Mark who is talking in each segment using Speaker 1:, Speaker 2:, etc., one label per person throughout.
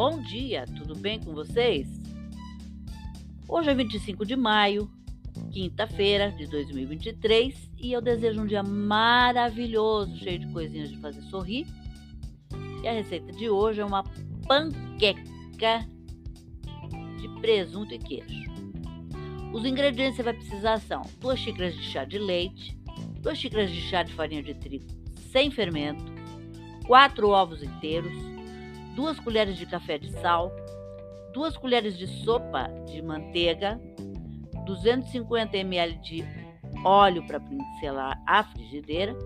Speaker 1: Bom dia, tudo bem com vocês? Hoje é 25 de maio, quinta-feira de 2023, e eu desejo um dia maravilhoso, cheio de coisinhas de fazer sorrir. E a receita de hoje é uma panqueca de presunto e queijo. Os ingredientes que você vai precisar são 2 xícaras de chá de leite, 2 xícaras de chá de farinha de trigo sem fermento, 4 ovos inteiros, 2 colheres de café de sal, 2 colheres de sopa de manteiga, 250 ml de óleo para pincelar a frigideira,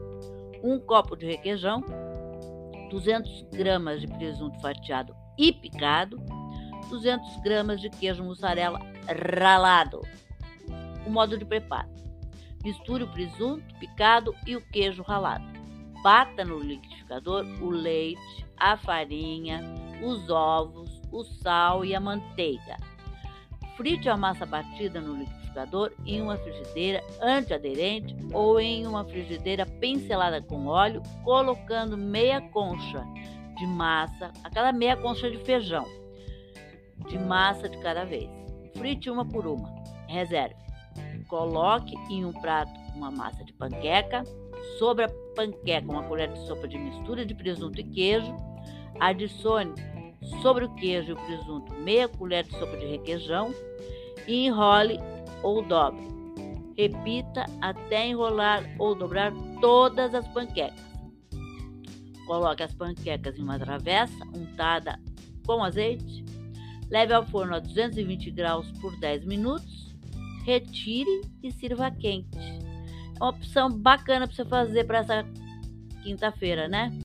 Speaker 1: 1 copo de requeijão, 200 gramas de presunto fatiado e picado, 200 gramas de queijo mussarela ralado. O modo de preparo: misture o presunto picado e o queijo ralado. Bata no liquidificador o leite, a farinha, os ovos, o sal e a manteiga. Frite a massa batida no liquidificador em uma frigideira antiaderente ou em uma frigideira pincelada com óleo, colocando meia concha de massa a cada meia concha de feijão, de massa de cada vez. Frite uma por uma. Reserve. Coloque em um prato uma massa de panqueca Sobre a panqueca, uma colher de sopa de mistura de presunto e queijo. Adicione sobre o queijo e o presunto meia colher de sopa de requeijão e enrole ou dobre. Repita até enrolar ou dobrar todas as panquecas. Coloque as panquecas em uma travessa untada com azeite. Leve ao forno a 220 graus por 10 minutos. Retire e sirva quente uma opção bacana para você fazer para essa quinta-feira, né?